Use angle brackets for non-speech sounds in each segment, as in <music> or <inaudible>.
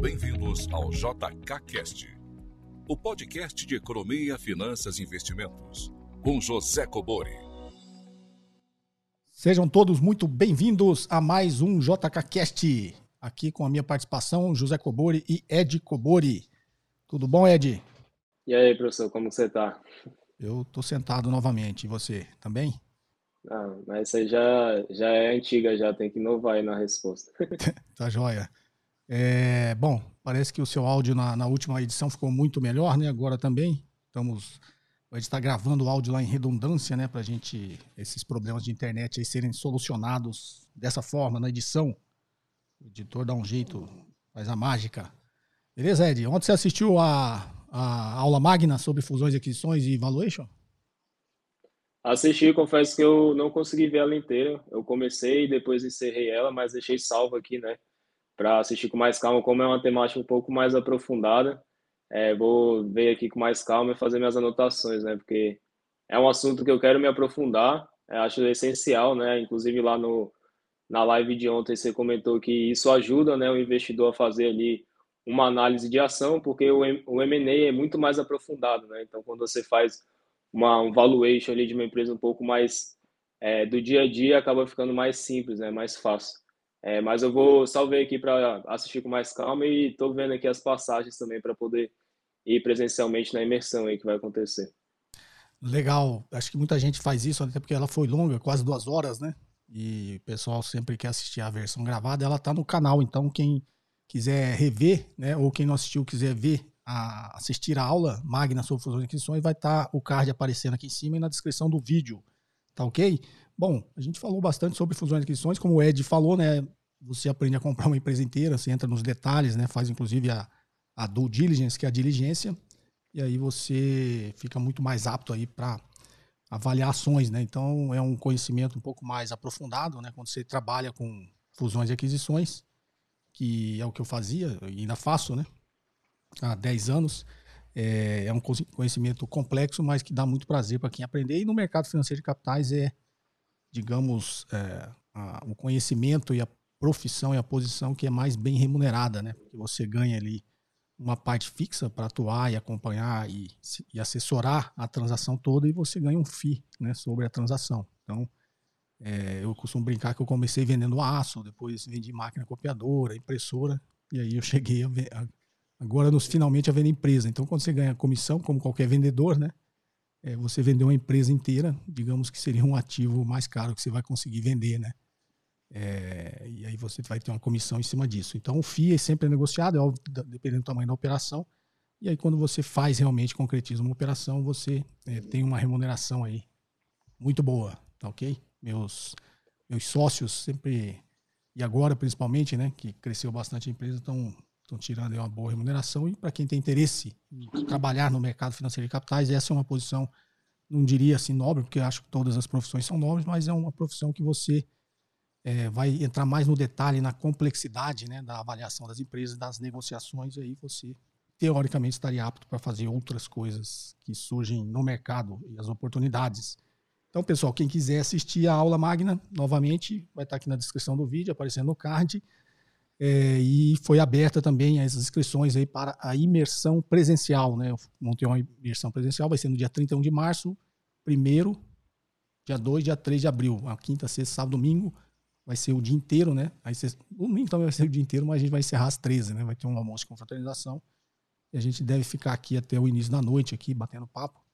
bem-vindos ao JKCast, o podcast de economia, finanças e investimentos, com José Cobori. Sejam todos muito bem-vindos a mais um JKCast, aqui com a minha participação, José Cobori e Ed Cobori. Tudo bom, Ed? E aí, professor, como você está? Eu estou sentado novamente, e você também? Ah, mas essa aí já, já é antiga, já tem que inovar aí na resposta. <laughs> tá joia. É, bom, parece que o seu áudio na, na, última edição ficou muito melhor, né? Agora também. Estamos. A gente está gravando o áudio lá em redundância, né? Para gente, esses problemas de internet aí serem solucionados dessa forma, na edição. O editor dá um jeito, faz a mágica. Beleza, Ed? Ontem você assistiu a, a aula magna sobre fusões, aquisições e valuation? Assisti, confesso que eu não consegui ver ela inteira. Eu comecei e depois encerrei ela, mas deixei salvo aqui, né? Para assistir com mais calma, como é uma temática um pouco mais aprofundada. É, vou ver aqui com mais calma e fazer minhas anotações, né? Porque é um assunto que eu quero me aprofundar, é, acho essencial, né? Inclusive lá no na live de ontem você comentou que isso ajuda, né, o investidor a fazer ali uma análise de ação, porque o, o M&A é muito mais aprofundado, né? Então, quando você faz uma um valuation ali de uma empresa um pouco mais é, do dia a dia, acaba ficando mais simples, né? Mais fácil. É, mas eu vou salvei aqui para assistir com mais calma e estou vendo aqui as passagens também para poder ir presencialmente na imersão aí que vai acontecer. Legal, acho que muita gente faz isso, até porque ela foi longa, quase duas horas, né? E o pessoal sempre quer assistir a versão gravada, ela está no canal, então quem quiser rever, né, ou quem não assistiu quiser ver, a, assistir a aula Magna sobre fusões e aquisições, vai estar tá o card aparecendo aqui em cima e na descrição do vídeo, tá ok? Bom, a gente falou bastante sobre fusões e aquisições, como o Ed falou, né? Você aprende a comprar uma empresa inteira, você entra nos detalhes, né? Faz inclusive a, a due diligence, que é a diligência, e aí você fica muito mais apto aí para avaliar ações, né? Então é um conhecimento um pouco mais aprofundado, né? Quando você trabalha com fusões e aquisições, que é o que eu fazia, e ainda faço, né? Há 10 anos. É, é um conhecimento complexo, mas que dá muito prazer para quem aprender. E no mercado financeiro de capitais é digamos, é, a, o conhecimento e a profissão e a posição que é mais bem remunerada, né? Porque você ganha ali uma parte fixa para atuar e acompanhar e, e, assessorar a transação toda e você ganha um FII né, sobre a transação. Então, é, eu costumo brincar que eu comecei vendendo aço, depois vendi máquina copiadora, impressora, e aí eu cheguei a, a agora nos, finalmente a vender empresa. Então, quando você ganha comissão, como qualquer vendedor, né? É, você vender uma empresa inteira, digamos que seria um ativo mais caro que você vai conseguir vender, né? É, e aí você vai ter uma comissão em cima disso. Então o FII é sempre negociado, é óbvio, dependendo do tamanho da operação. E aí quando você faz realmente, concretiza uma operação, você é, tem uma remuneração aí muito boa, tá ok? Meus, meus sócios sempre, e agora principalmente, né, que cresceu bastante a empresa, estão estão tirando uma boa remuneração. E para quem tem interesse em trabalhar no mercado financeiro de capitais, essa é uma posição, não diria assim nobre, porque acho que todas as profissões são nobres, mas é uma profissão que você é, vai entrar mais no detalhe, na complexidade né, da avaliação das empresas, das negociações, e aí você teoricamente estaria apto para fazer outras coisas que surgem no mercado e as oportunidades. Então, pessoal, quem quiser assistir a aula magna, novamente, vai estar aqui na descrição do vídeo, aparecendo no card. É, e foi aberta também as inscrições aí para a imersão presencial, né? Montei uma imersão presencial, vai ser no dia 31 de março, primeiro, dia 2, dia 3 de abril, a quinta, sexta, sábado, domingo, vai ser o dia inteiro, né? Aí você, domingo também vai ser o dia inteiro, mas a gente vai encerrar às 13, né? Vai ter um almoço com fraternização. E a gente deve ficar aqui até o início da noite, aqui, batendo papo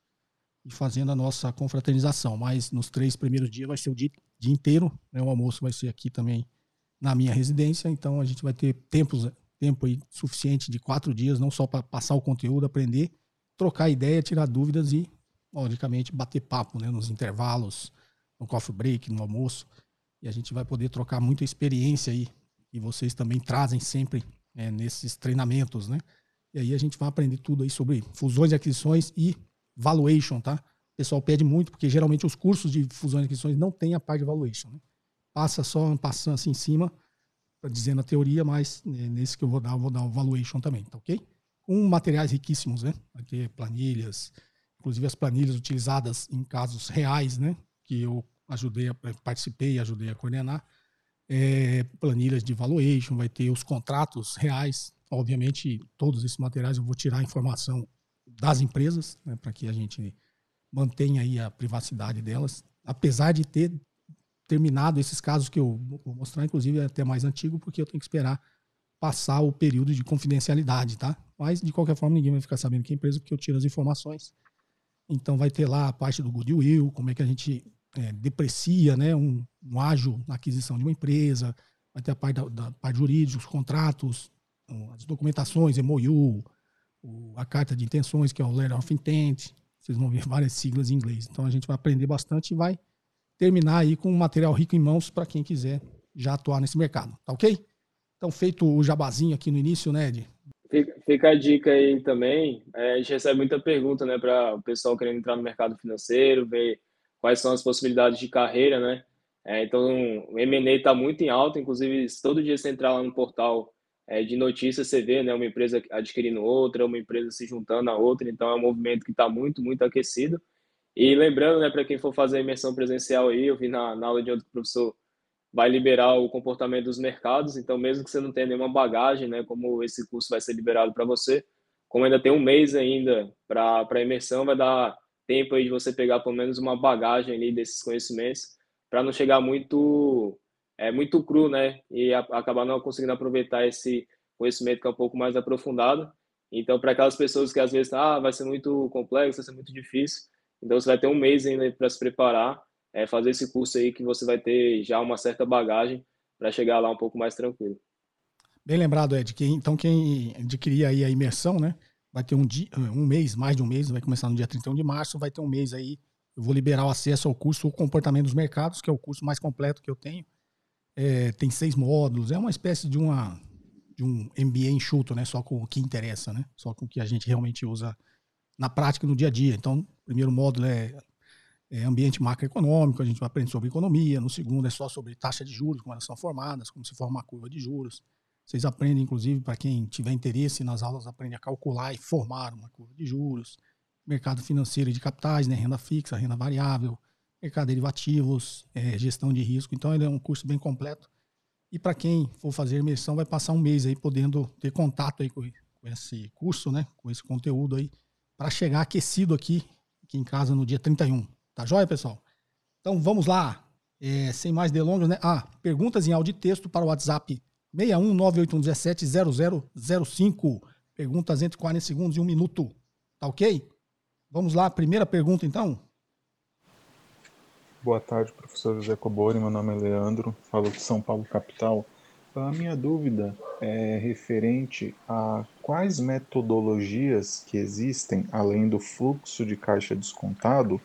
e fazendo a nossa confraternização. Mas nos três primeiros dias vai ser o dia, dia inteiro, né? O almoço vai ser aqui também na minha residência, então a gente vai ter tempos, tempo aí suficiente de quatro dias, não só para passar o conteúdo, aprender, trocar ideia, tirar dúvidas e, logicamente, bater papo né, nos intervalos, no coffee break, no almoço. E a gente vai poder trocar muita experiência aí, e vocês também trazem sempre é, nesses treinamentos, né? E aí a gente vai aprender tudo aí sobre fusões e aquisições e valuation, tá? O pessoal pede muito, porque geralmente os cursos de fusões e aquisições não tem a parte de valuation, né? Passa só passando assim em cima, dizendo a teoria, mas né, nesse que eu vou dar, eu vou dar o valuation também, tá ok? Com materiais riquíssimos, né? Ter planilhas, inclusive as planilhas utilizadas em casos reais, né? Que eu ajudei, a, participei e ajudei a coordenar. É, planilhas de valuation, vai ter os contratos reais Obviamente, todos esses materiais eu vou tirar a informação das empresas, né, para que a gente mantenha aí a privacidade delas, apesar de ter terminado esses casos que eu vou mostrar, inclusive é até mais antigo, porque eu tenho que esperar passar o período de confidencialidade, tá? Mas, de qualquer forma, ninguém vai ficar sabendo que é empresa, porque eu tiro as informações. Então, vai ter lá a parte do goodwill, como é que a gente é, deprecia né, um, um ágio na aquisição de uma empresa, vai ter a parte da, da parte jurídica, os contratos, as documentações, MOU, o, a carta de intenções, que é o Letter of Intent, vocês vão ver várias siglas em inglês. Então, a gente vai aprender bastante e vai terminar aí com um material rico em mãos para quem quiser já atuar nesse mercado, tá ok? Então, feito o jabazinho aqui no início, né, Ed? Fica, a dica aí também. É, a gente recebe muita pergunta, né, para o pessoal querendo entrar no mercado financeiro, ver quais são as possibilidades de carreira, né? É, então, o M&A está muito em alta, inclusive, todo dia você entrar lá no portal é, de notícias, você vê, né, uma empresa adquirindo outra, uma empresa se juntando a outra, então é um movimento que está muito, muito aquecido. E lembrando, né, para quem for fazer a imersão presencial aí, eu vi na, na aula de outro professor vai liberar o comportamento dos mercados. Então, mesmo que você não tenha nenhuma bagagem, né, como esse curso vai ser liberado para você, como ainda tem um mês ainda para a imersão, vai dar tempo aí de você pegar pelo menos uma bagagem ali desses conhecimentos para não chegar muito é muito cru, né, e a, acabar não conseguindo aproveitar esse conhecimento que é um pouco mais aprofundado. Então, para aquelas pessoas que às vezes ah, vai ser muito complexo, vai ser muito difícil, então você vai ter um mês ainda para se preparar é fazer esse curso aí que você vai ter já uma certa bagagem para chegar lá um pouco mais tranquilo. Bem lembrado, Ed, que então quem adquirir aí a imersão, né, vai ter um dia, um mês, mais de um mês, vai começar no dia 31 de março, vai ter um mês aí, eu vou liberar o acesso ao curso O Comportamento dos Mercados, que é o curso mais completo que eu tenho. É, tem seis módulos, é uma espécie de uma de um MBA enxuto, né, só com o que interessa, né, só com o que a gente realmente usa na prática no dia a dia. Então, primeiro módulo é é, ambiente macroeconômico, a gente vai aprender sobre economia. No segundo é só sobre taxa de juros, como elas são formadas, como se forma a curva de juros. Vocês aprendem, inclusive, para quem tiver interesse nas aulas, aprende a calcular e formar uma curva de juros. Mercado financeiro e de capitais, né? renda fixa, renda variável, mercado de derivativos, é, gestão de risco. Então, ele é um curso bem completo. E para quem for fazer imersão, vai passar um mês aí podendo ter contato aí com, com esse curso, né? com esse conteúdo aí, para chegar aquecido aqui, aqui em casa no dia 31. Tá joia, pessoal? Então vamos lá. É, sem mais delongas, né? Ah, perguntas em áudio e texto para o WhatsApp 61981170005. Perguntas entre 40 segundos e um minuto. Tá ok? Vamos lá, primeira pergunta então. Boa tarde, professor José Cobori. Meu nome é Leandro, falo de São Paulo, capital. A minha dúvida é referente a quais metodologias que existem, além do fluxo de caixa descontado,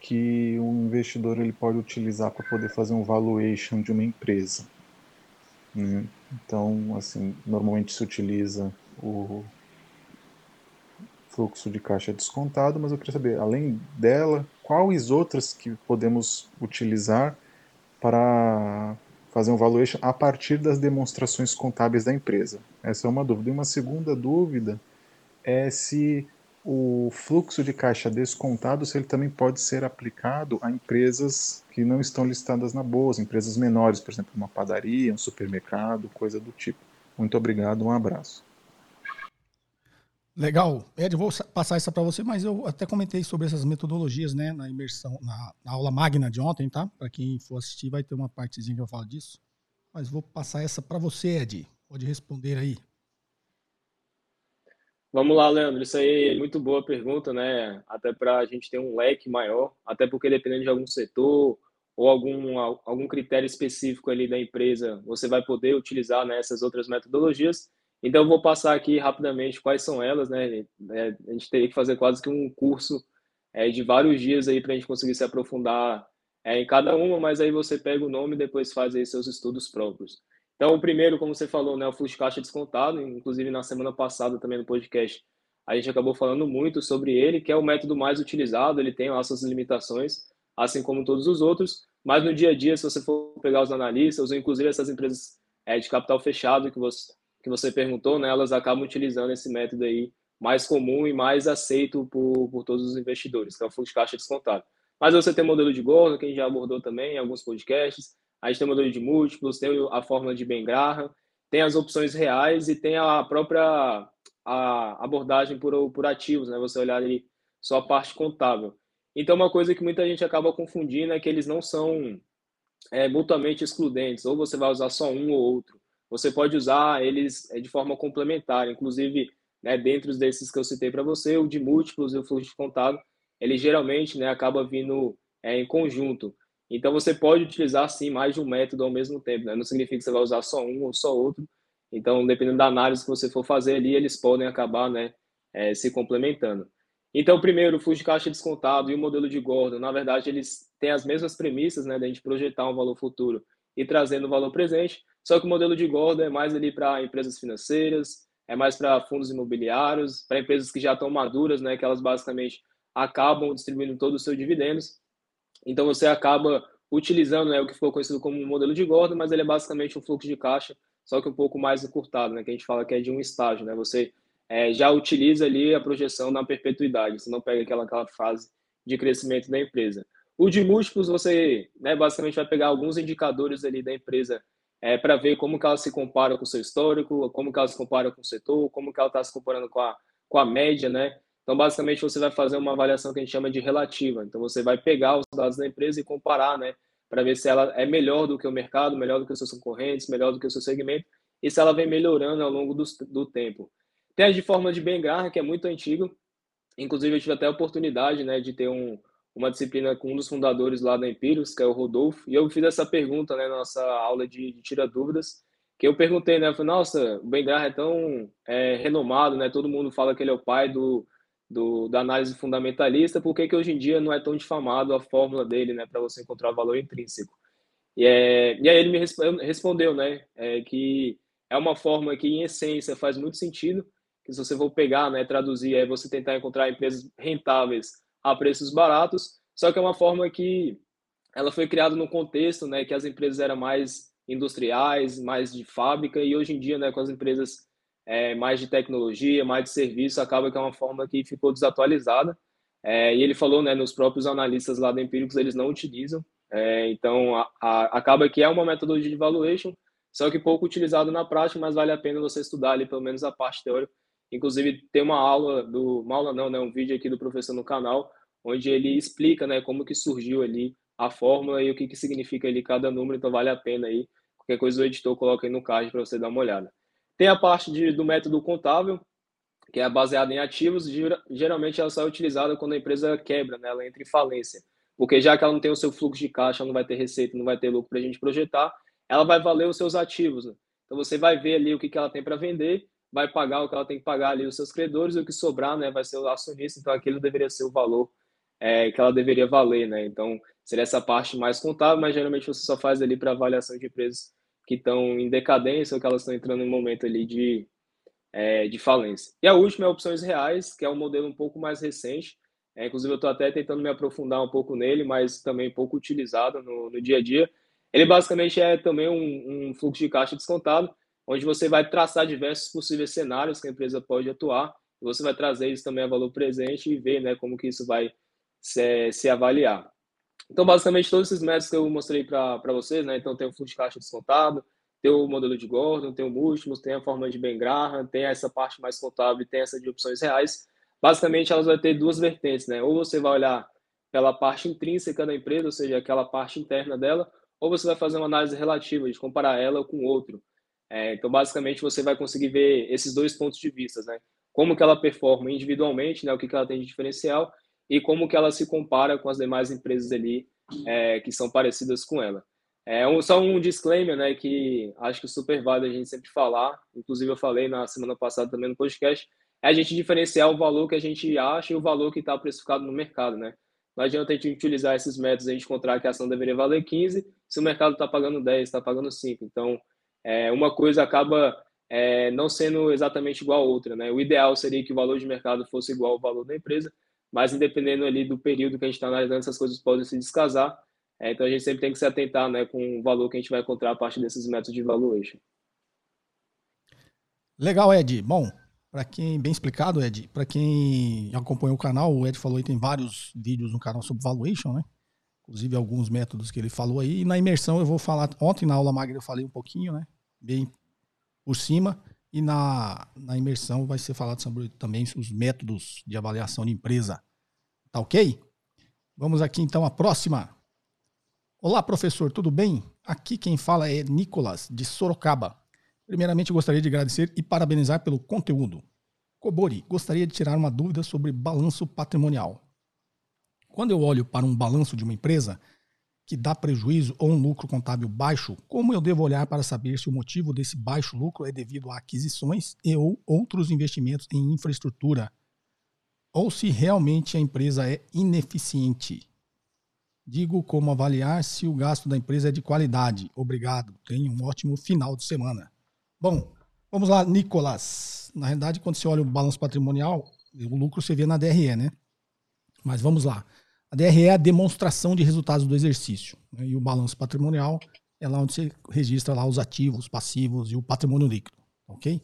que o investidor ele pode utilizar para poder fazer um valuation de uma empresa. Né? Então, assim, normalmente se utiliza o fluxo de caixa descontado, mas eu queria saber, além dela, quais outras que podemos utilizar para fazer um valuation a partir das demonstrações contábeis da empresa? Essa é uma dúvida. E uma segunda dúvida é se o fluxo de caixa descontado, se ele também pode ser aplicado a empresas que não estão listadas na bolsa, empresas menores, por exemplo, uma padaria, um supermercado, coisa do tipo. Muito obrigado, um abraço. Legal. Ed, vou passar essa para você, mas eu até comentei sobre essas metodologias, né, na imersão, na, na aula magna de ontem, tá? Para quem for assistir, vai ter uma partezinha que eu falo disso. Mas vou passar essa para você, Ed. Pode responder aí. Vamos lá, Leandro. Isso aí é muito boa pergunta, né? Até para a gente ter um leque maior, até porque dependendo de algum setor ou algum, algum critério específico ali da empresa, você vai poder utilizar né, outras metodologias. Então, eu vou passar aqui rapidamente quais são elas, né? É, a gente teria que fazer quase que um curso é, de vários dias aí para a gente conseguir se aprofundar é, em cada uma, mas aí você pega o nome e depois faz aí seus estudos próprios. Então, o primeiro, como você falou, né, o fluxo de caixa descontado, inclusive na semana passada também no podcast, a gente acabou falando muito sobre ele, que é o método mais utilizado, ele tem as suas limitações, assim como todos os outros, mas no dia a dia, se você for pegar os analistas, ou inclusive essas empresas é, de capital fechado que você, que você perguntou, né, elas acabam utilizando esse método aí mais comum e mais aceito por, por todos os investidores, que é o fluxo de caixa descontado. Mas você tem o modelo de Gordon, que a gente já abordou também em alguns podcasts, a gente tem o modelo de múltiplos, tem a fórmula de Ben Graham, tem as opções reais e tem a própria a abordagem por, por ativos, né? Você olhar ali só a parte contábil. Então, uma coisa que muita gente acaba confundindo é que eles não são é, mutuamente excludentes, ou você vai usar só um ou outro. Você pode usar eles é, de forma complementar, inclusive, né, dentro desses que eu citei para você, o de múltiplos e o fluxo de contábil, ele geralmente né, acaba vindo é, em conjunto. Então, você pode utilizar, sim, mais de um método ao mesmo tempo. Né? Não significa que você vai usar só um ou só outro. Então, dependendo da análise que você for fazer ali, eles podem acabar né, é, se complementando. Então, primeiro, o fluxo de caixa descontado e o modelo de Gordon, na verdade, eles têm as mesmas premissas, né, da gente projetar um valor futuro e trazendo o valor presente, só que o modelo de Gordon é mais ali para empresas financeiras, é mais para fundos imobiliários, para empresas que já estão maduras, né, que elas basicamente acabam distribuindo todos os seus dividendos. Então, você acaba utilizando né, o que ficou conhecido como modelo de Gordon, mas ele é basicamente um fluxo de caixa, só que um pouco mais encurtado, né, que a gente fala que é de um estágio, né, você é, já utiliza ali a projeção na perpetuidade, você não pega aquela, aquela fase de crescimento da empresa. O de múltiplos, você né, basicamente vai pegar alguns indicadores ali da empresa é, para ver como que ela se compara com o seu histórico, como que ela se compara com o setor, como que ela está se comparando com a, com a média, né? Então, basicamente, você vai fazer uma avaliação que a gente chama de relativa. Então, você vai pegar os dados da empresa e comparar, né? Para ver se ela é melhor do que o mercado, melhor do que os seus concorrentes, melhor do que o seu segmento, e se ela vem melhorando ao longo do, do tempo. Tem a de forma de Bengar, que é muito antigo. Inclusive, eu tive até a oportunidade né, de ter um, uma disciplina com um dos fundadores lá da Empíricos, que é o Rodolfo, e eu fiz essa pergunta né, na nossa aula de, de Tira Dúvidas, que eu perguntei, né? Eu falei, nossa, o Bengar é tão é, renomado, né? Todo mundo fala que ele é o pai do, do, da análise fundamentalista, por que, que hoje em dia não é tão difamado a fórmula dele, né? Para você encontrar valor intrínseco. E, é, e aí ele me respondeu, né? É, que é uma fórmula que, em essência, faz muito sentido, que se você for pegar, né, traduzir, é você tentar encontrar empresas rentáveis a preços baratos, só que é uma forma que ela foi criada no contexto, né, que as empresas eram mais industriais, mais de fábrica, e hoje em dia, né, com as empresas é, mais de tecnologia, mais de serviço, acaba que é uma forma que ficou desatualizada. É, e ele falou, né, nos próprios analistas lá da Empíricos, eles não utilizam. É, então, a, a, acaba que é uma metodologia de valuation, só que pouco utilizado na prática, mas vale a pena você estudar ali pelo menos a parte teórica Inclusive, tem uma aula do. Uma aula não, né? Um vídeo aqui do professor no canal, onde ele explica né, como que surgiu ali a fórmula e o que, que significa ali cada número, então vale a pena aí. Qualquer coisa o editor coloca aí no card para você dar uma olhada. Tem a parte de, do método contábil, que é baseada em ativos, geralmente ela só é utilizada quando a empresa quebra, né? ela entra em falência. Porque já que ela não tem o seu fluxo de caixa, não vai ter receita, não vai ter lucro para a gente projetar, ela vai valer os seus ativos. Né? Então você vai ver ali o que, que ela tem para vender vai pagar o que ela tem que pagar ali os seus credores e o que sobrar, né, vai ser o acionista, então aquilo deveria ser o valor é, que ela deveria valer, né? Então seria essa parte mais contábil, mas geralmente você só faz ali para avaliação de empresas que estão em decadência ou que elas estão entrando em momento ali de, é, de falência. E a última é opções reais, que é um modelo um pouco mais recente. É, inclusive eu estou até tentando me aprofundar um pouco nele, mas também pouco utilizado no, no dia a dia. Ele basicamente é também um, um fluxo de caixa descontado, onde você vai traçar diversos possíveis cenários que a empresa pode atuar, você vai trazer isso também a valor presente e ver né, como que isso vai se, se avaliar. Então, basicamente, todos esses métodos que eu mostrei para vocês, né? Então, tem o fluxo de caixa descontado, tem o modelo de Gordon, tem o múltiplos, tem a forma de Ben Graham, tem essa parte mais contábil tem essa de opções reais. Basicamente, elas vão ter duas vertentes, né? Ou você vai olhar pela parte intrínseca da empresa, ou seja, aquela parte interna dela, ou você vai fazer uma análise relativa, de comparar ela com outro. É, então, basicamente, você vai conseguir ver esses dois pontos de vista, né? Como que ela performa individualmente, né? O que, que ela tem de diferencial e como que ela se compara com as demais empresas ali é, que são parecidas com ela. É um, só um disclaimer, né? Que acho que super válido a gente sempre falar. Inclusive, eu falei na semana passada também no podcast. É a gente diferenciar o valor que a gente acha e o valor que está precificado no mercado, né? Não adianta a gente utilizar esses métodos, a gente encontrar que a ação deveria valer 15, se o mercado está pagando 10, está pagando 5. Então, é, uma coisa acaba é, não sendo exatamente igual a outra. Né? O ideal seria que o valor de mercado fosse igual ao valor da empresa, mas independendo ali do período que a gente está analisando, essas coisas podem se descasar. É, então a gente sempre tem que se atentar né, com o valor que a gente vai encontrar a partir desses métodos de valuation. Legal, Ed. Bom, para quem bem explicado, Ed, para quem acompanha o canal, o Ed falou que tem vários vídeos no canal sobre valuation, né? Inclusive alguns métodos que ele falou aí. E na imersão eu vou falar. Ontem na aula magra eu falei um pouquinho, né? Bem por cima. E na, na imersão vai ser falado sobre também os métodos de avaliação de empresa. Tá ok? Vamos aqui então à próxima. Olá, professor, tudo bem? Aqui quem fala é Nicolas, de Sorocaba. Primeiramente, gostaria de agradecer e parabenizar pelo conteúdo. Cobori, gostaria de tirar uma dúvida sobre balanço patrimonial. Quando eu olho para um balanço de uma empresa que dá prejuízo ou um lucro contábil baixo, como eu devo olhar para saber se o motivo desse baixo lucro é devido a aquisições e ou outros investimentos em infraestrutura, ou se realmente a empresa é ineficiente? Digo como avaliar se o gasto da empresa é de qualidade. Obrigado. Tenha um ótimo final de semana. Bom, vamos lá, Nicolas. Na realidade, quando você olha o balanço patrimonial, o lucro você vê na DRE, né? Mas vamos lá. A DRE é a demonstração de resultados do exercício. Né? E o balanço patrimonial é lá onde você registra lá os ativos, os passivos e o patrimônio líquido. Ok?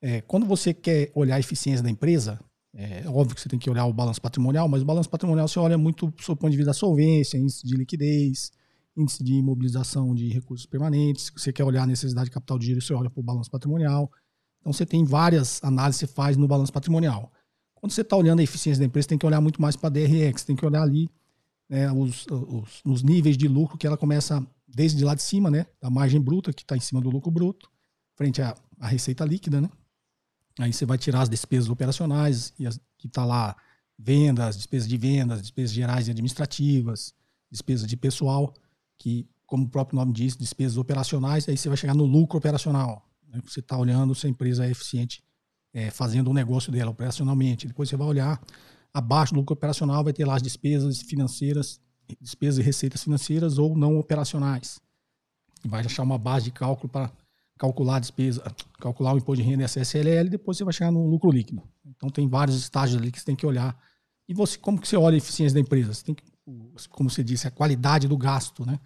É, quando você quer olhar a eficiência da empresa, é óbvio que você tem que olhar o balanço patrimonial, mas o balanço patrimonial você olha muito do seu ponto de vista da solvência, índice de liquidez, índice de imobilização de recursos permanentes. Se você quer olhar a necessidade de capital de giro, você olha para o balanço patrimonial. Então você tem várias análises que você faz no balanço patrimonial. Quando você está olhando a eficiência da empresa, tem que olhar muito mais para a DRX, tem que olhar ali né, os, os, os, níveis de lucro que ela começa desde lá de cima, né? A margem bruta, que está em cima do lucro bruto, frente à, à receita líquida, né? Aí você vai tirar as despesas operacionais, e as, que está lá vendas, despesas de vendas, despesas gerais e administrativas, despesas de pessoal, que, como o próprio nome diz, despesas operacionais, aí você vai chegar no lucro operacional. Né? Você está olhando se a empresa é eficiente é, fazendo o negócio dela operacionalmente. Depois você vai olhar abaixo do lucro operacional, vai ter lá as despesas financeiras, despesas e receitas financeiras ou não operacionais. Vai achar uma base de cálculo para calcular a despesa, calcular o imposto de renda e a CSLL, depois você vai chegar no lucro líquido. Então tem vários estágios ali que você tem que olhar. E você, como que você olha a eficiência da empresa? Você tem que, como você disse, a qualidade do gasto, né?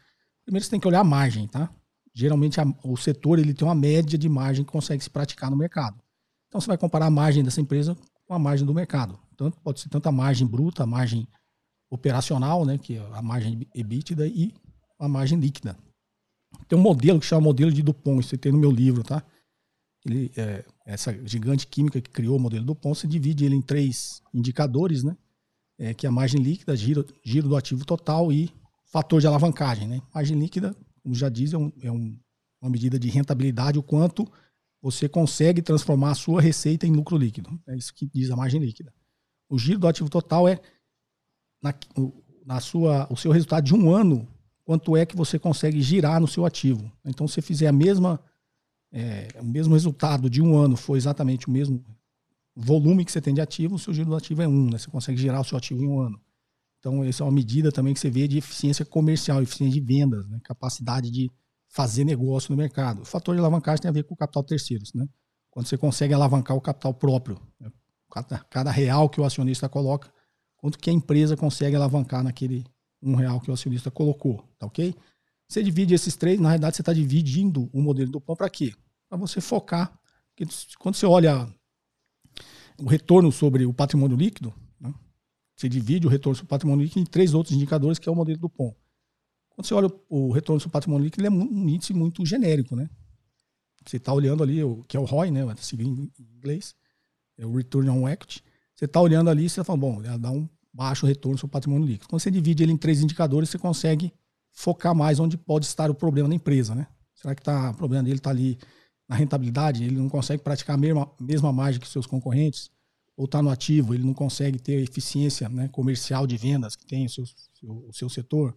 Primeiro você tem que olhar a margem, tá? Geralmente a, o setor ele tem uma média de margem que consegue se praticar no mercado. Então você vai comparar a margem dessa empresa com a margem do mercado. Tanto pode ser tanto a margem bruta, a margem operacional, né, que é a margem EBITDA e a margem líquida. Tem um modelo que chama modelo de Dupont, isso tem no meu livro, tá? Ele, é, essa gigante química que criou o modelo Dupont, você divide ele em três indicadores, né? É, que é a margem líquida, giro, giro do ativo total e fator de alavancagem, né? Margem líquida, como já diz, é, um, é um, uma medida de rentabilidade, o quanto você consegue transformar a sua receita em lucro líquido. É isso que diz a margem líquida. O giro do ativo total é na, na sua, o seu resultado de um ano quanto é que você consegue girar no seu ativo. Então, se você fizer a mesma, é, o mesmo resultado de um ano, for exatamente o mesmo volume que você tem de ativo, o seu giro do ativo é um, né? Você consegue girar o seu ativo em um ano. Então, essa é uma medida também que você vê de eficiência comercial, eficiência de vendas, né? capacidade de fazer negócio no mercado. O fator de alavancagem tem a ver com o capital terceiros, né? Quando você consegue alavancar o capital próprio, né? cada, cada real que o acionista coloca, quanto que a empresa consegue alavancar naquele, um real que o acionista colocou, tá ok? Você divide esses três, na realidade você está dividindo o modelo do pão para quê? Para você focar. Porque quando você olha o retorno sobre o patrimônio líquido, né, você divide o retorno sobre o patrimônio líquido em três outros indicadores, que é o modelo do pão. Quando você olha o, retorno sobre patrimônio líquido, ele é um índice muito genérico, né? Você está olhando ali, o, que é o ROI, né? Seguindo em inglês, é o Return on Equity. Você está olhando ali e você está falando, bom, dá um baixo retorno sobre patrimônio líquido. Quando você divide ele em três indicadores, você consegue focar mais onde pode estar o problema da empresa, né? Será que tá, o problema dele está ali na rentabilidade? Ele não consegue praticar a mesma, mesma margem que seus concorrentes? Ou está no ativo? Ele não consegue ter a eficiência né, comercial de vendas que tem o seu, o seu setor?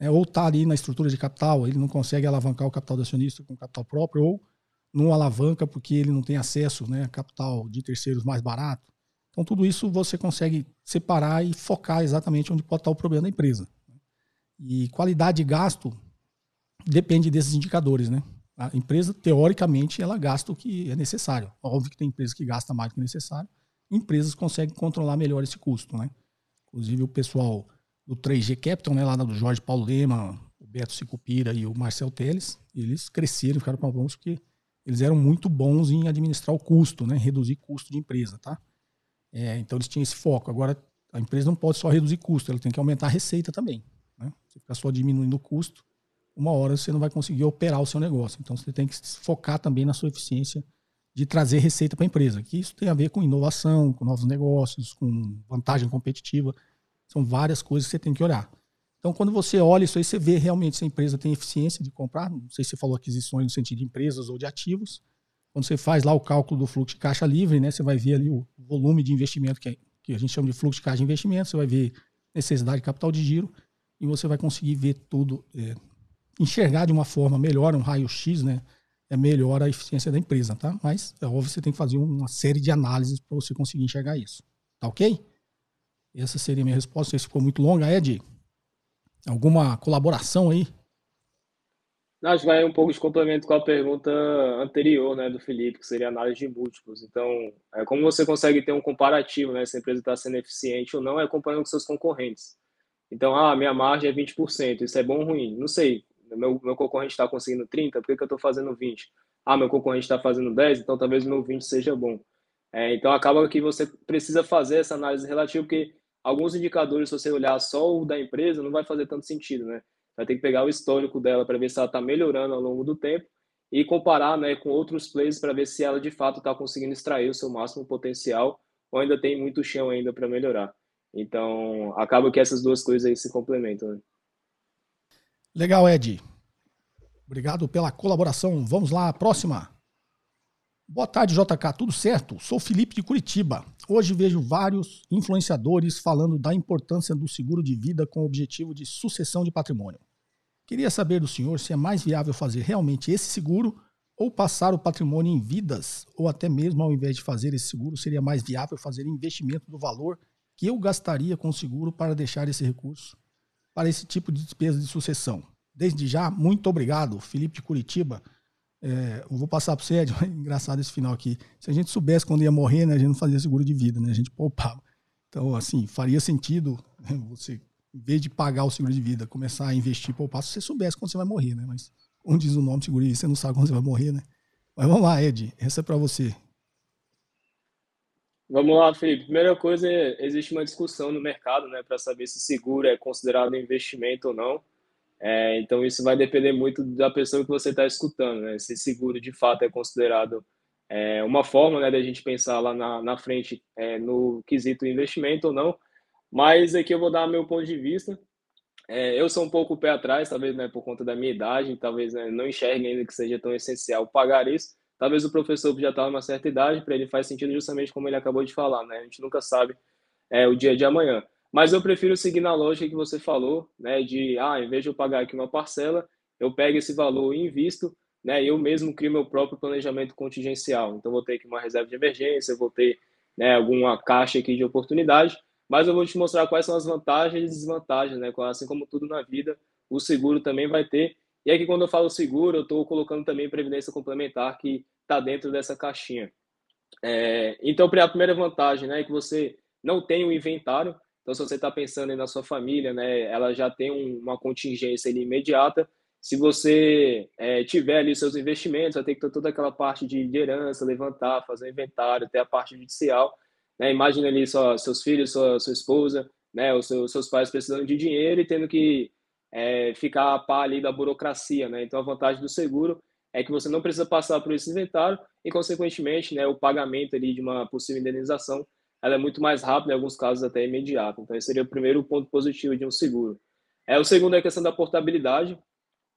É, ou está ali na estrutura de capital, ele não consegue alavancar o capital do acionista com capital próprio, ou não alavanca porque ele não tem acesso né, a capital de terceiros mais barato. Então, tudo isso você consegue separar e focar exatamente onde pode estar o problema da empresa. E qualidade de gasto depende desses indicadores, né? A empresa, teoricamente, ela gasta o que é necessário. Óbvio que tem empresas que gastam mais do que necessário. Empresas conseguem controlar melhor esse custo, né? Inclusive, o pessoal do 3G Capital, né, lá do Jorge Paulo Lema, o Beto Sicupira e o Marcel Teles, eles cresceram, ficaram bons porque eles eram muito bons em administrar o custo, né? Reduzir custo de empresa, tá? É, então eles tinham esse foco. Agora, a empresa não pode só reduzir custo, ela tem que aumentar a receita também. Né? Você fica só diminuindo o custo, uma hora você não vai conseguir operar o seu negócio. Então você tem que focar também na sua eficiência de trazer receita para a empresa. Que isso tem a ver com inovação, com novos negócios, com vantagem competitiva. São várias coisas que você tem que olhar. Então, quando você olha isso aí, você vê realmente se a empresa tem eficiência de comprar. Não sei se você falou aquisições no sentido de empresas ou de ativos. Quando você faz lá o cálculo do fluxo de caixa livre, né, você vai ver ali o volume de investimento, que, é, que a gente chama de fluxo de caixa de investimento, você vai ver necessidade de capital de giro e você vai conseguir ver tudo, é, enxergar de uma forma melhor, um raio-x, né? É melhor a eficiência da empresa, tá? Mas é óbvio você tem que fazer uma série de análises para você conseguir enxergar isso. Tá ok? Essa seria a minha resposta. Se ficou muito longa, Ed. Alguma colaboração aí? Acho que vai um pouco de complemento com a pergunta anterior, né, do Felipe, que seria análise de múltiplos. Então, é como você consegue ter um comparativo, né, se a empresa está sendo eficiente ou não, é comparando com seus concorrentes. Então, ah, minha margem é 20%, isso é bom ou ruim? Não sei. Meu, meu concorrente está conseguindo 30%, por que, que eu estou fazendo 20%? Ah, meu concorrente está fazendo 10%, então talvez meu 20% seja bom. É, então, acaba que você precisa fazer essa análise relativa, porque alguns indicadores, se você olhar só o da empresa, não vai fazer tanto sentido, né? Vai ter que pegar o histórico dela para ver se ela está melhorando ao longo do tempo e comparar né, com outros players para ver se ela de fato está conseguindo extrair o seu máximo potencial ou ainda tem muito chão ainda para melhorar. Então, acaba que essas duas coisas aí se complementam. Né? Legal, Ed. Obrigado pela colaboração. Vamos lá, próxima. Boa tarde, JK. Tudo certo? Sou Felipe de Curitiba. Hoje vejo vários influenciadores falando da importância do seguro de vida com o objetivo de sucessão de patrimônio. Queria saber do senhor se é mais viável fazer realmente esse seguro ou passar o patrimônio em vidas, ou até mesmo ao invés de fazer esse seguro, seria mais viável fazer investimento do valor que eu gastaria com o seguro para deixar esse recurso para esse tipo de despesa de sucessão. Desde já, muito obrigado, Felipe de Curitiba. É, eu vou passar para você, Ed, <laughs> engraçado esse final aqui. Se a gente soubesse quando ia morrer, né, a gente não fazia seguro de vida, né, a gente poupava. Então, assim, faria sentido né, você, em vez de pagar o seguro de vida, começar a investir poupar, se você soubesse quando você vai morrer, né? Mas, como diz o nome seguro de vida, você não sabe quando você vai morrer, né? Mas vamos lá, Ed, essa é para você. Vamos lá, Felipe. Primeira coisa, existe uma discussão no mercado, né, para saber se seguro é considerado investimento ou não. É, então, isso vai depender muito da pessoa que você está escutando, né? Se seguro de fato é considerado é, uma forma né, da gente pensar lá na, na frente é, no quesito investimento ou não. Mas aqui eu vou dar meu ponto de vista. É, eu sou um pouco pé atrás, talvez né, por conta da minha idade, talvez né, não enxergue ainda que seja tão essencial pagar isso. Talvez o professor já está numa certa idade, para ele faz sentido justamente como ele acabou de falar, né? A gente nunca sabe é, o dia de amanhã. Mas eu prefiro seguir na lógica que você falou, né, de, ah, em vez de eu pagar aqui uma parcela, eu pego esse valor e invisto, né, eu mesmo crio meu próprio planejamento contingencial. Então, vou ter aqui uma reserva de emergência, vou ter né, alguma caixa aqui de oportunidade, mas eu vou te mostrar quais são as vantagens e desvantagens, né, assim como tudo na vida, o seguro também vai ter. E aqui, quando eu falo seguro, eu estou colocando também previdência complementar que está dentro dessa caixinha. É, então, a primeira vantagem né, é que você não tem o um inventário, então, se você está pensando na sua família, né, ela já tem um, uma contingência imediata. Se você é, tiver ali seus investimentos, vai ter que ter toda aquela parte de, herança, levantar, fazer inventário, até a parte judicial. Né? Imagina ali só, seus filhos, sua, sua esposa, né, os seus, seus pais precisando de dinheiro e tendo que é, ficar a par ali da burocracia. Né? Então, a vantagem do seguro é que você não precisa passar por esse inventário e, consequentemente, né, o pagamento ali de uma possível indenização ela é muito mais rápida, em alguns casos até imediata. Então, esse seria o primeiro ponto positivo de um seguro. É, o segundo é a questão da portabilidade.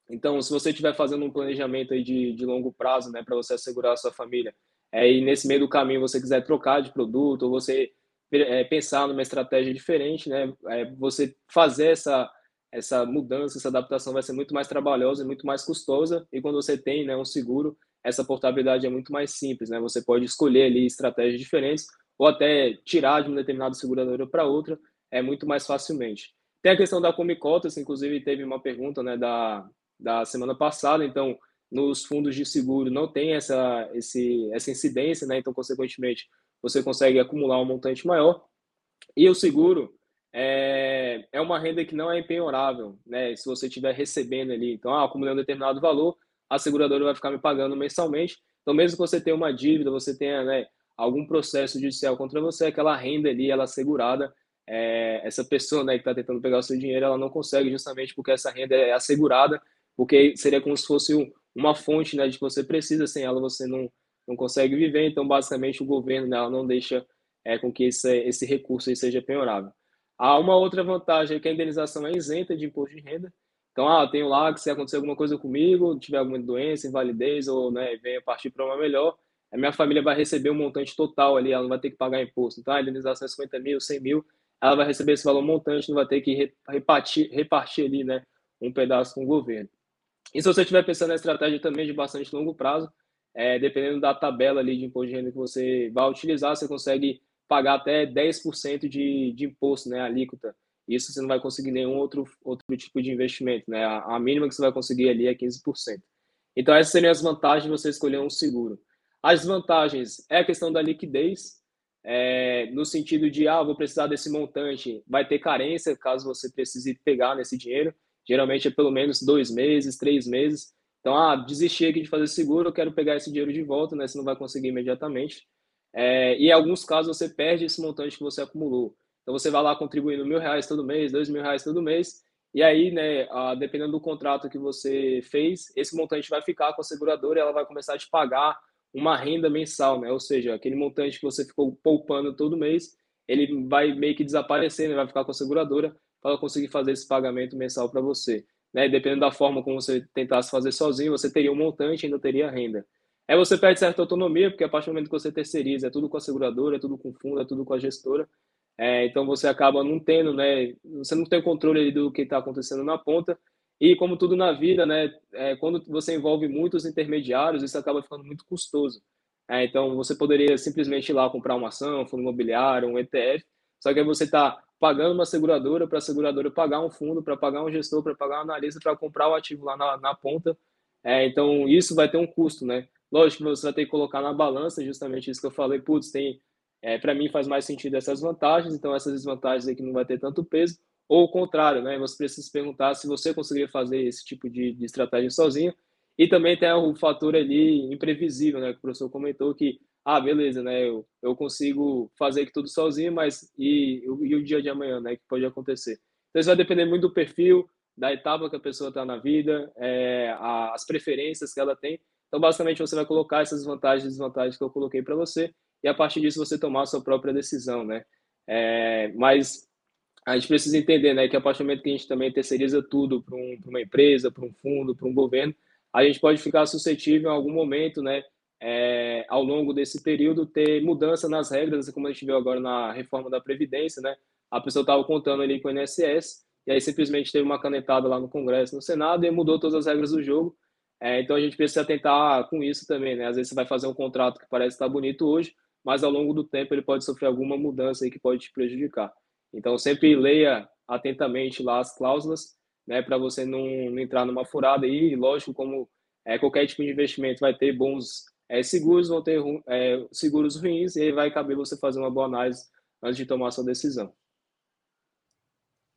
Então, se você estiver fazendo um planejamento aí de, de longo prazo, né, para você assegurar a sua família, é, e nesse meio do caminho você quiser trocar de produto, ou você é, pensar numa estratégia diferente, né, é, você fazer essa, essa mudança, essa adaptação vai ser muito mais trabalhosa e muito mais custosa, e quando você tem né, um seguro, essa portabilidade é muito mais simples, né, você pode escolher ali estratégias diferentes, ou até tirar de uma determinada seguradora para outra, é muito mais facilmente. Tem a questão da Comicotas, inclusive teve uma pergunta né, da, da semana passada, então nos fundos de seguro não tem essa, esse, essa incidência, né? então, consequentemente, você consegue acumular um montante maior. E o seguro é, é uma renda que não é empenhorável, né? se você estiver recebendo ali. Então, ah, acumulei um determinado valor, a seguradora vai ficar me pagando mensalmente. Então, mesmo que você tenha uma dívida, você tenha né, algum processo judicial contra você, aquela renda ali, ela assegurada, é, essa pessoa né, que está tentando pegar o seu dinheiro, ela não consegue justamente porque essa renda é assegurada porque seria como se fosse um, uma fonte né, de que você precisa, sem ela você não, não consegue viver, então basicamente o governo né, não deixa é, com que esse, esse recurso seja penhorável. Há uma outra vantagem que a indenização é isenta de imposto de renda, então, ah, tenho lá que se acontecer alguma coisa comigo, tiver alguma doença, invalidez ou né, venha partir para uma melhor, a minha família vai receber um montante total ali, ela não vai ter que pagar imposto. Então, a indenização é 50 mil, 100 mil, ela vai receber esse valor montante, não vai ter que repartir, repartir ali né, um pedaço com o governo. E se você estiver pensando na estratégia também de bastante longo prazo, é, dependendo da tabela ali de imposto de renda que você vai utilizar, você consegue pagar até 10% de, de imposto, né, alíquota isso você não vai conseguir nenhum outro, outro tipo de investimento, né? A, a mínima que você vai conseguir ali é 15%. Então, essas seriam as vantagens de você escolher um seguro. As desvantagens é a questão da liquidez, é, no sentido de, ah, vou precisar desse montante, vai ter carência caso você precise pegar nesse dinheiro. Geralmente é pelo menos dois meses, três meses. Então, ah, desisti aqui de fazer seguro, eu quero pegar esse dinheiro de volta, né? Você não vai conseguir imediatamente. É, e em alguns casos você perde esse montante que você acumulou. Então você vai lá contribuindo mil reais todo mês, dois mil reais todo mês, e aí, né, dependendo do contrato que você fez, esse montante vai ficar com a seguradora e ela vai começar a te pagar uma renda mensal, né? Ou seja, aquele montante que você ficou poupando todo mês, ele vai meio que desaparecer, né? vai ficar com a seguradora para conseguir fazer esse pagamento mensal para você. Né? Dependendo da forma como você tentasse fazer sozinho, você teria um montante e ainda teria renda. Aí você perde certa autonomia, porque a partir do momento que você terceiriza, é tudo com a seguradora, é tudo com o fundo, é tudo com a gestora, é, então você acaba não tendo, né? Você não tem o controle do que está acontecendo na ponta. E como tudo na vida, né? É, quando você envolve muitos intermediários, isso acaba ficando muito custoso. É, então você poderia simplesmente ir lá comprar uma ação, um fundo imobiliário, um ETF. Só que aí você está pagando uma seguradora para a seguradora pagar um fundo, para pagar um gestor, para pagar um analista, para comprar o ativo lá na, na ponta. É, então isso vai ter um custo, né? Lógico que você vai ter que colocar na balança justamente isso que eu falei. Putz, é, para mim faz mais sentido essas vantagens, então essas desvantagens aqui não vai ter tanto peso, ou o contrário, né? Você precisa se perguntar se você conseguiria fazer esse tipo de, de estratégia sozinho. E também tem o fator ali imprevisível, né? Que o professor comentou que, ah, beleza, né? Eu, eu consigo fazer tudo sozinho, mas e, e o dia de amanhã, né? Que pode acontecer. Então isso vai depender muito do perfil, da etapa que a pessoa está na vida, é, as preferências que ela tem. Então, basicamente, você vai colocar essas vantagens e desvantagens que eu coloquei para você e a partir disso você tomar a sua própria decisão, né? É, mas a gente precisa entender, né, que a partir do momento que a gente também terceiriza tudo para um, uma empresa, para um fundo, para um governo, a gente pode ficar suscetível em algum momento, né, é, ao longo desse período, ter mudança nas regras, como a gente viu agora na reforma da Previdência, né? A pessoa estava contando ali com o INSS, e aí simplesmente teve uma canetada lá no Congresso, no Senado, e mudou todas as regras do jogo. É, então a gente precisa tentar com isso também, né? Às vezes você vai fazer um contrato que parece estar bonito hoje, mas ao longo do tempo ele pode sofrer alguma mudança aí que pode te prejudicar. Então sempre leia atentamente lá as cláusulas, né, para você não, não, entrar numa furada aí. Lógico, como é, qualquer tipo de investimento vai ter bons é, seguros, vão ter é, seguros ruins e aí vai caber você fazer uma boa análise antes de tomar sua decisão.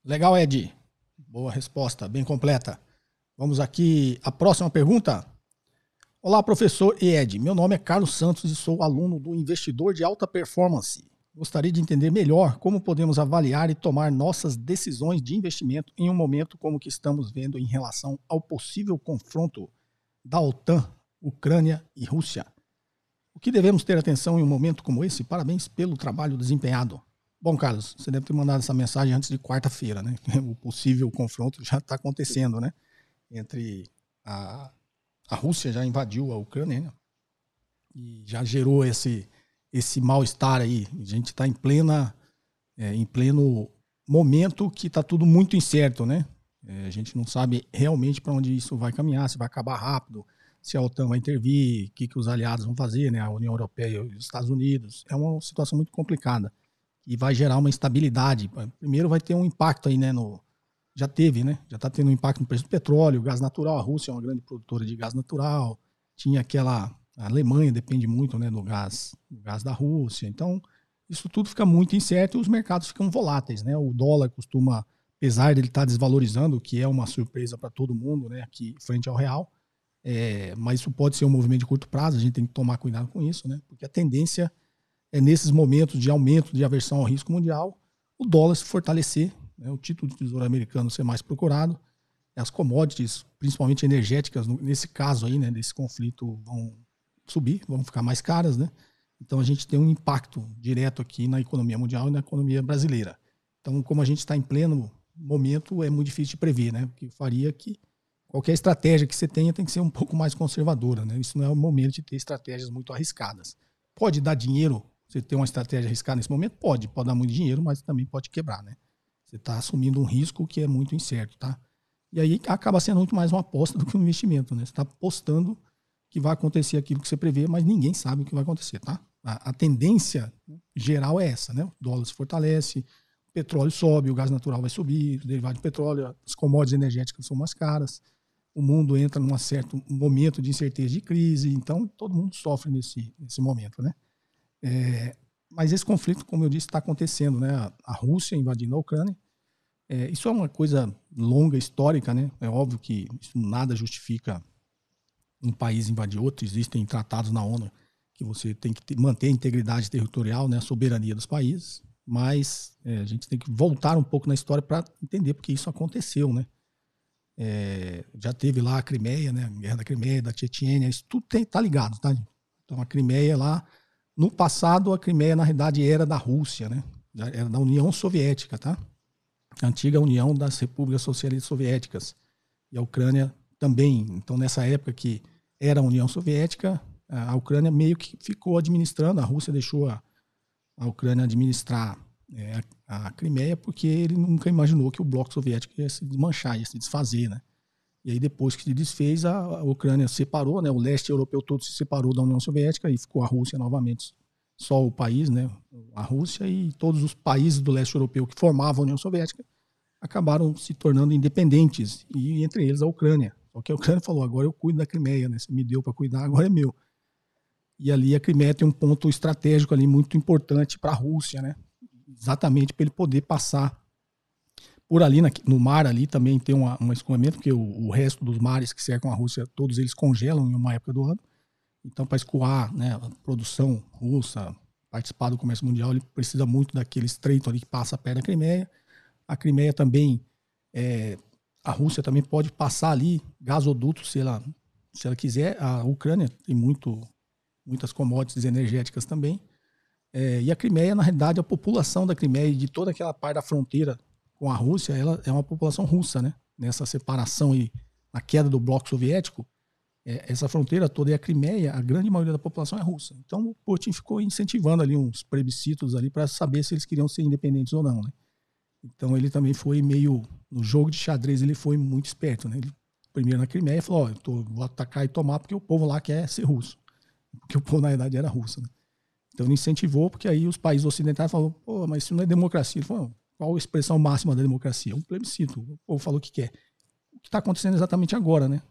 Legal, Ed. Boa resposta, bem completa. Vamos aqui a próxima pergunta. Olá, professor Ed. Meu nome é Carlos Santos e sou aluno do Investidor de Alta Performance. Gostaria de entender melhor como podemos avaliar e tomar nossas decisões de investimento em um momento como que estamos vendo em relação ao possível confronto da OTAN, Ucrânia e Rússia. O que devemos ter atenção em um momento como esse? Parabéns pelo trabalho desempenhado. Bom, Carlos, você deve ter mandado essa mensagem antes de quarta-feira, né? <laughs> O possível confronto já está acontecendo, né? Entre a a Rússia já invadiu a Ucrânia né? e já gerou esse, esse mal-estar aí. A gente está em plena é, em pleno momento que está tudo muito incerto, né? É, a gente não sabe realmente para onde isso vai caminhar, se vai acabar rápido, se a OTAN vai intervir, o que, que os aliados vão fazer, né? A União Europeia e os Estados Unidos. É uma situação muito complicada e vai gerar uma instabilidade. Primeiro vai ter um impacto aí, né, no, já teve, né? Já está tendo um impacto no preço do petróleo, gás natural. A Rússia é uma grande produtora de gás natural. Tinha aquela. A Alemanha depende muito né, do, gás, do gás da Rússia. Então, isso tudo fica muito incerto e os mercados ficam voláteis, né? O dólar costuma, apesar dele estar tá desvalorizando, o que é uma surpresa para todo mundo, né? Aqui frente ao real. É, mas isso pode ser um movimento de curto prazo, a gente tem que tomar cuidado com isso, né? Porque a tendência é nesses momentos de aumento de aversão ao risco mundial, o dólar se fortalecer né, o título de tesouro americano ser mais procurado as commodities, principalmente energéticas, nesse caso aí, né, desse conflito, vão subir, vão ficar mais caras, né? Então a gente tem um impacto direto aqui na economia mundial e na economia brasileira. Então, como a gente está em pleno momento, é muito difícil de prever, né? Porque faria que qualquer estratégia que você tenha tem que ser um pouco mais conservadora, né? Isso não é o momento de ter estratégias muito arriscadas. Pode dar dinheiro, você ter uma estratégia arriscada nesse momento? Pode, pode dar muito dinheiro, mas também pode quebrar, né? Você está assumindo um risco que é muito incerto, tá? E aí acaba sendo muito mais uma aposta do que um investimento, né? Você está apostando que vai acontecer aquilo que você prevê, mas ninguém sabe o que vai acontecer, tá? A, a tendência geral é essa, né? O dólar se fortalece, o petróleo sobe, o gás natural vai subir, o derivado de petróleo, as commodities energéticas são mais caras, o mundo entra num certo momento de incerteza de crise, então todo mundo sofre nesse, nesse momento, né? É, mas esse conflito, como eu disse, está acontecendo, né? A Rússia invadindo a Ucrânia, é, isso é uma coisa longa, histórica, né? É óbvio que isso nada justifica um país invadir outro. Existem tratados na ONU que você tem que ter, manter a integridade territorial, né, a soberania dos países. Mas é, a gente tem que voltar um pouco na história para entender porque isso aconteceu, né? É, já teve lá a Crimeia, né? A Guerra da Crimeia, da Chechênia, isso tudo tem, tá ligado, tá? Então a Crimeia lá, no passado a Crimeia na realidade era da Rússia, né? Era da União Soviética, tá? a antiga União das Repúblicas Socialistas Soviéticas. E a Ucrânia também. Então, nessa época que era a União Soviética, a Ucrânia meio que ficou administrando, a Rússia deixou a, a Ucrânia administrar é, a, a Crimeia, porque ele nunca imaginou que o bloco soviético ia se desmanchar, ia se desfazer, né? E aí depois que se desfez, a, a Ucrânia separou, né? O leste europeu todo se separou da União Soviética e ficou a Rússia novamente só o país, né, a Rússia e todos os países do leste europeu que formavam a União Soviética acabaram se tornando independentes, e entre eles a Ucrânia. Só que a Ucrânia falou: agora eu cuido da Crimeia, né? Você me deu para cuidar, agora é meu. E ali a Crimeia tem um ponto estratégico ali muito importante para a Rússia, né? Exatamente para ele poder passar por ali no mar ali também tem uma, um escoamento, porque o, o, resto dos mares que cercam a Rússia, todos eles congelam em uma época do ano. Então, para escoar né, a produção russa, participar do comércio mundial, ele precisa muito daquele estreito ali que passa perto da Crimeia. A Crimeia também, é, a Rússia também pode passar ali gasodutos, se ela, se ela quiser. A Ucrânia tem muito, muitas commodities energéticas também. É, e a Crimeia, na realidade, a população da Crimeia e de toda aquela parte da fronteira com a Rússia, ela é uma população russa, né? Nessa separação e na queda do bloco soviético, é, essa fronteira toda e a Crimeia, a grande maioria da população é russa. Então o Putin ficou incentivando ali uns plebiscitos ali para saber se eles queriam ser independentes ou não, né? Então ele também foi meio no jogo de xadrez ele foi muito esperto, né? Ele, primeiro na Crimeia falou, eu tô, vou atacar e tomar porque o povo lá quer ser russo, <laughs> porque o povo na verdade era russo, né? Então ele incentivou porque aí os países ocidentais falaram, pô, mas isso não é democracia. Ele falou, qual a expressão máxima da democracia? Um plebiscito. O povo falou o que quer. O que está acontecendo exatamente agora, né?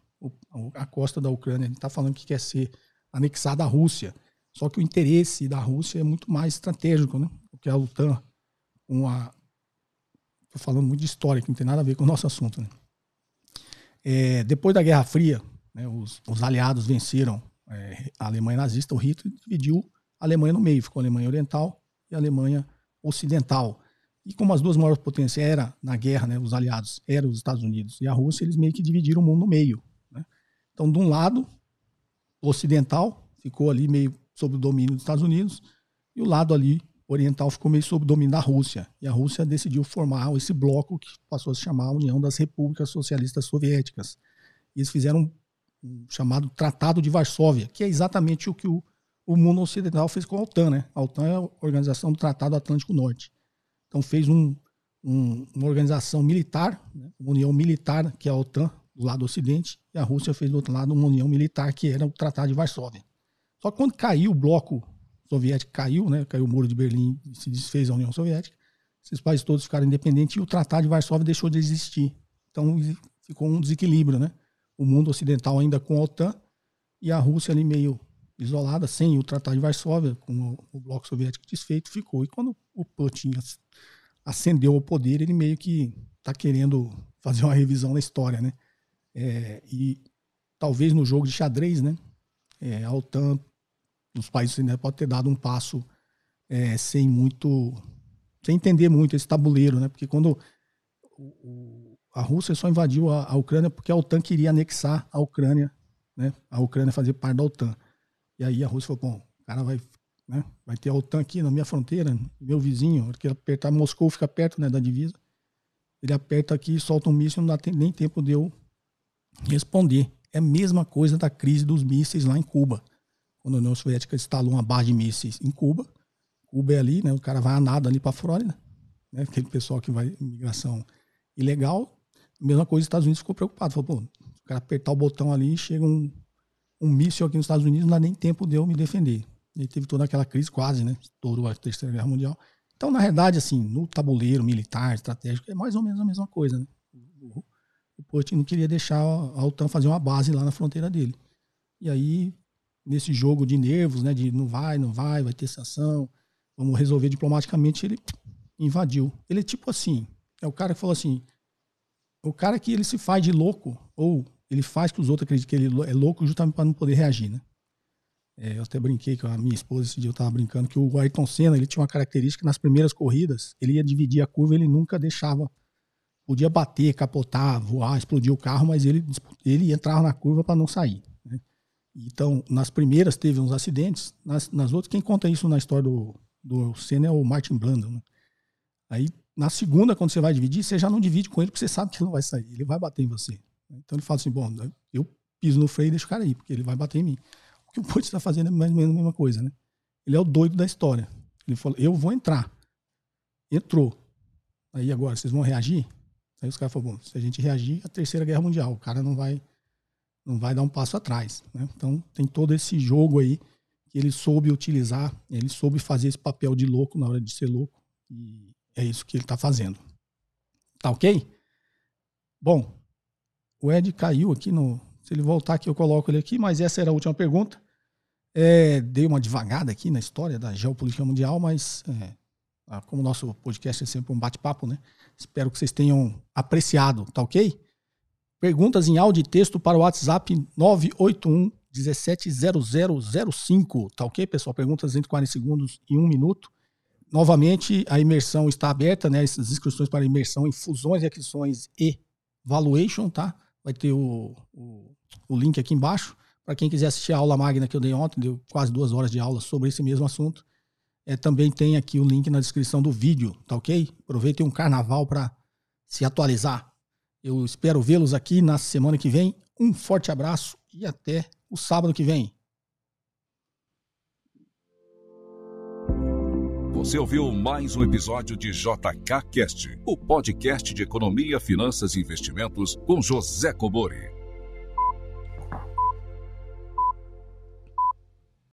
a costa da Ucrânia, está falando que quer ser anexada à Rússia. Só que o interesse da Rússia é muito mais estratégico, né? Porque a OTAN, com a. Estou falando muito de história, que não tem nada a ver com o nosso assunto, né? É, depois da Guerra Fria, né, os, os, aliados venceram é, a Alemanha nazista, o Hitler dividiu a Alemanha no meio, ficou a Alemanha Oriental e a Alemanha Ocidental. E como as duas maiores potências eram na guerra, né, os aliados eram os Estados Unidos e a Rússia, eles meio que dividiram o mundo no meio. Então, de um lado, o ocidental ficou ali meio sob o domínio dos Estados Unidos, e o lado ali oriental ficou meio sob domínio da Rússia. E a Rússia decidiu formar esse bloco que passou a se chamar a União das Repúblicas Socialistas Soviéticas. E eles fizeram um chamado Tratado de Varsóvia, que é exatamente o que o, o mundo ocidental fez com a OTAN. Né? A OTAN é a Organização do Tratado Atlântico Norte. Então fez um, um, uma organização militar, né? uma união militar, que é a OTAN, do lado do Ocidente, e a Rússia fez do outro lado uma união militar, que era o Tratado de Varsóvia. Só que quando caiu o bloco soviético, caiu, né, caiu o muro de Berlim e se desfez a União Soviética, esses países todos ficaram independentes e o Tratado de Varsóvia deixou de existir. Então ficou um desequilíbrio, né? O mundo ocidental ainda com a OTAN e a Rússia ali meio isolada, sem o Tratado de Varsóvia, com o, bloco soviético desfeito, ficou. E quando o Putin ascendeu ao poder, ele meio que está querendo fazer uma revisão da história, né? É, e talvez no jogo de xadrez, né? É, a OTAN, os países ainda pode ter dado um passo é, sem muito, sem entender muito esse tabuleiro, né? Porque quando o, a Rússia só invadiu a, a, Ucrânia porque a OTAN queria anexar a Ucrânia, né? A Ucrânia fazer parte da OTAN. E aí a Rússia falou, bom, o cara vai, né? Vai ter a OTAN aqui na minha fronteira, meu vizinho, porque apertar Moscou fica perto, né, da divisa. Ele aperta aqui, solta um míssil, não dá nem tempo de eu responder. É a mesma coisa da crise dos mísseis lá em Cuba. Quando a União Soviética instalou uma base de mísseis em Cuba, Cuba é ali, né? O cara vai a nada ali para a Flórida, né? Aquele pessoal que vai imigração ilegal. Mesma coisa, os Estados Unidos ficou preocupado. Falou, pô, o cara apertar o botão ali, chega um, um míssil aqui nos Estados Unidos, não dá nem tempo de eu me defender. E teve toda aquela crise quase, né? Estourou a Terceira Guerra Mundial. Então, na verdade, assim, no tabuleiro militar, estratégico, é mais ou menos a mesma coisa, né? O, o Putin não queria deixar a OTAN fazer uma base lá na fronteira dele. E aí, nesse jogo de nervos, né? De não vai, não vai, vai ter sanção, vamos resolver diplomaticamente, ele invadiu. Ele é tipo assim, é o cara que falou assim, o cara que ele se faz de louco, ou ele faz que os outros acreditem que ele é louco justamente para não poder reagir, né? É, eu até brinquei com a minha esposa esse dia, eu tava brincando que o Ayrton Senna, ele tinha uma característica nas primeiras corridas, ele ia dividir a curva, ele nunca deixava, podia bater, capotar, voar, explodir o carro, mas ele, ele entrava na curva para não sair. Né? Então, nas primeiras teve uns acidentes, nas, nas outras, quem conta isso na história do, do Senna é o Martin Blanda. Né? Aí, na segunda, quando você vai dividir, você já não divide com ele, porque você sabe que ele não vai sair, ele vai bater em você. Então ele fala assim, bom, eu piso no freio e deixo o cara aí, porque ele vai bater em mim que o Putin está fazendo é mais ou menos a mesma coisa, né? Ele é o doido da história. Ele falou, eu vou entrar. Entrou. Aí agora, vocês vão reagir? Aí os caras falaram, bom, se a gente reagir, a terceira guerra mundial, o cara não vai, não vai dar um passo atrás. Né? Então tem todo esse jogo aí que ele soube utilizar, ele soube fazer esse papel de louco na hora de ser louco. E é isso que ele está fazendo. Tá ok? Bom, o Ed caiu aqui no. Se ele voltar aqui, eu coloco ele aqui, mas essa era a última pergunta. É, dei uma devagada aqui na história da geopolítica mundial, mas é, ah, como o nosso podcast é sempre um bate-papo, né? Espero que vocês tenham apreciado, tá ok? Perguntas em áudio e texto para o WhatsApp 981 170005, tá ok, pessoal? Perguntas entre 40 segundos e 1 minuto. Novamente, a imersão está aberta, né? Essas inscrições para imersão em fusões aquisições e valuation, tá? Vai ter o, o, o link aqui embaixo. Para quem quiser assistir a aula magna que eu dei ontem, deu quase duas horas de aula sobre esse mesmo assunto. É, também tem aqui o link na descrição do vídeo, tá ok? Aproveitem um carnaval para se atualizar. Eu espero vê-los aqui na semana que vem. Um forte abraço e até o sábado que vem. Você ouviu mais um episódio de JK Cast, o podcast de economia, finanças e investimentos com José Cobori.